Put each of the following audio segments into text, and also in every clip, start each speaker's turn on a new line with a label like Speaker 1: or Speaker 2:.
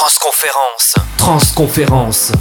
Speaker 1: Transconférence. Transconférence.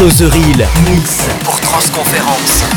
Speaker 1: Closerie Mix
Speaker 2: pour Transconférence.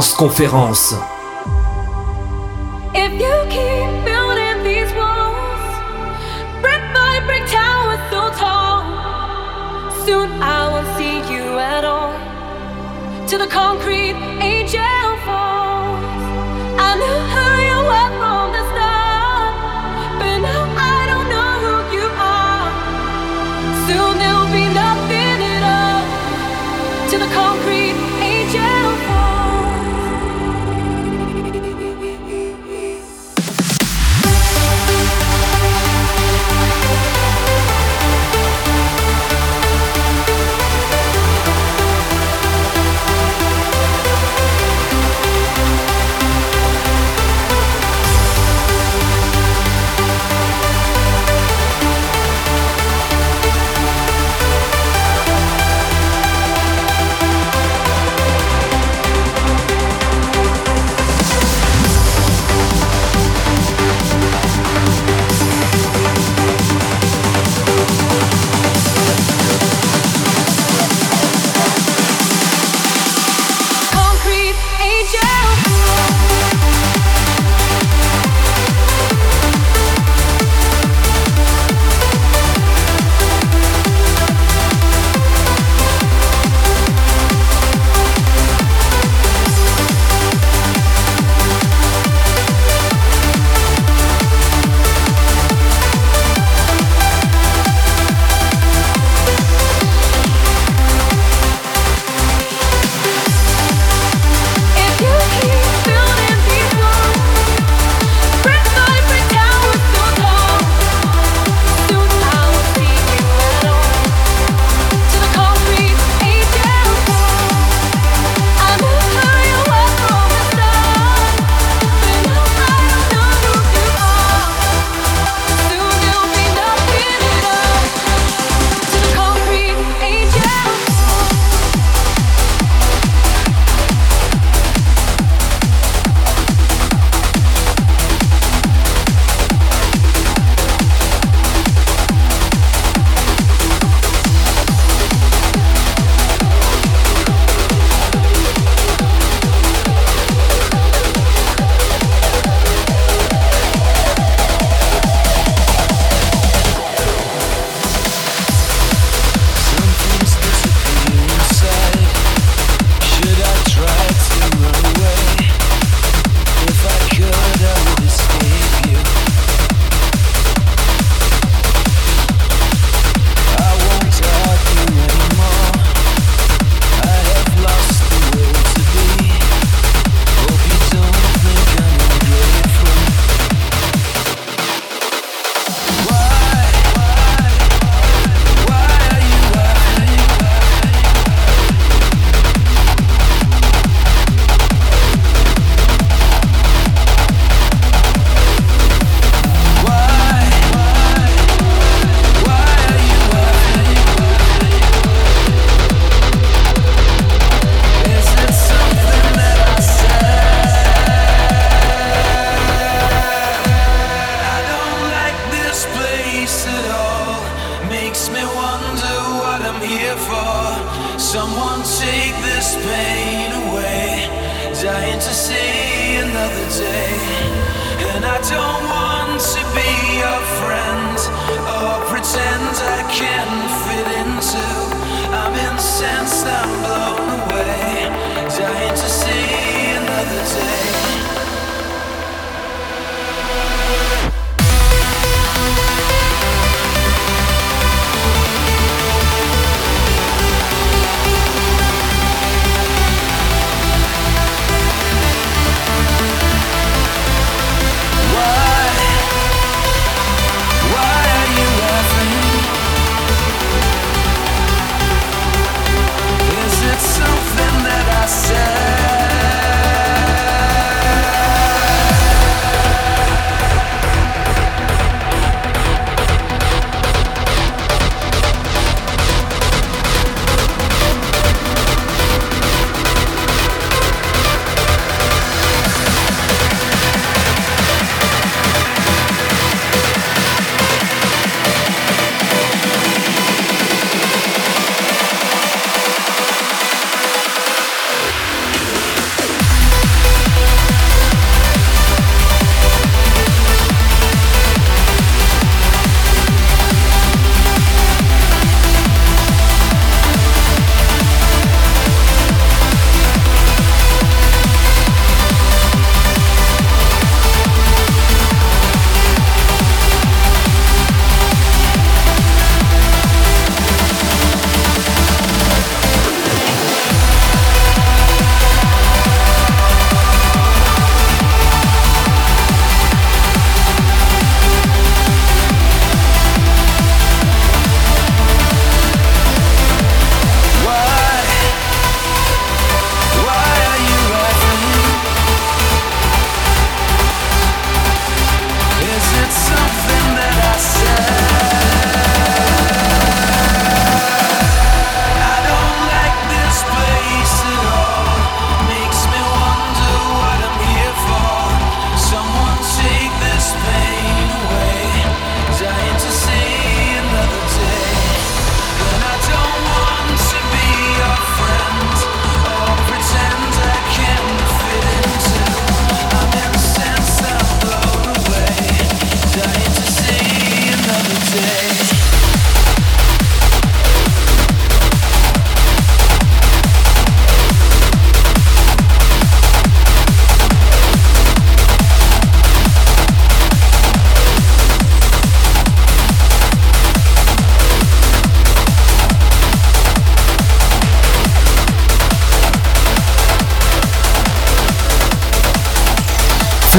Speaker 3: immense conférence. to the concrete angel falls. I knew who you were from the start, but now I don't know who you are. Soon there'll be nothing at all to the concrete.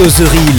Speaker 4: Closerie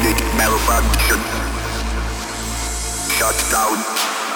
Speaker 4: melodic malfunction. Shut
Speaker 2: down.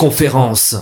Speaker 1: conférence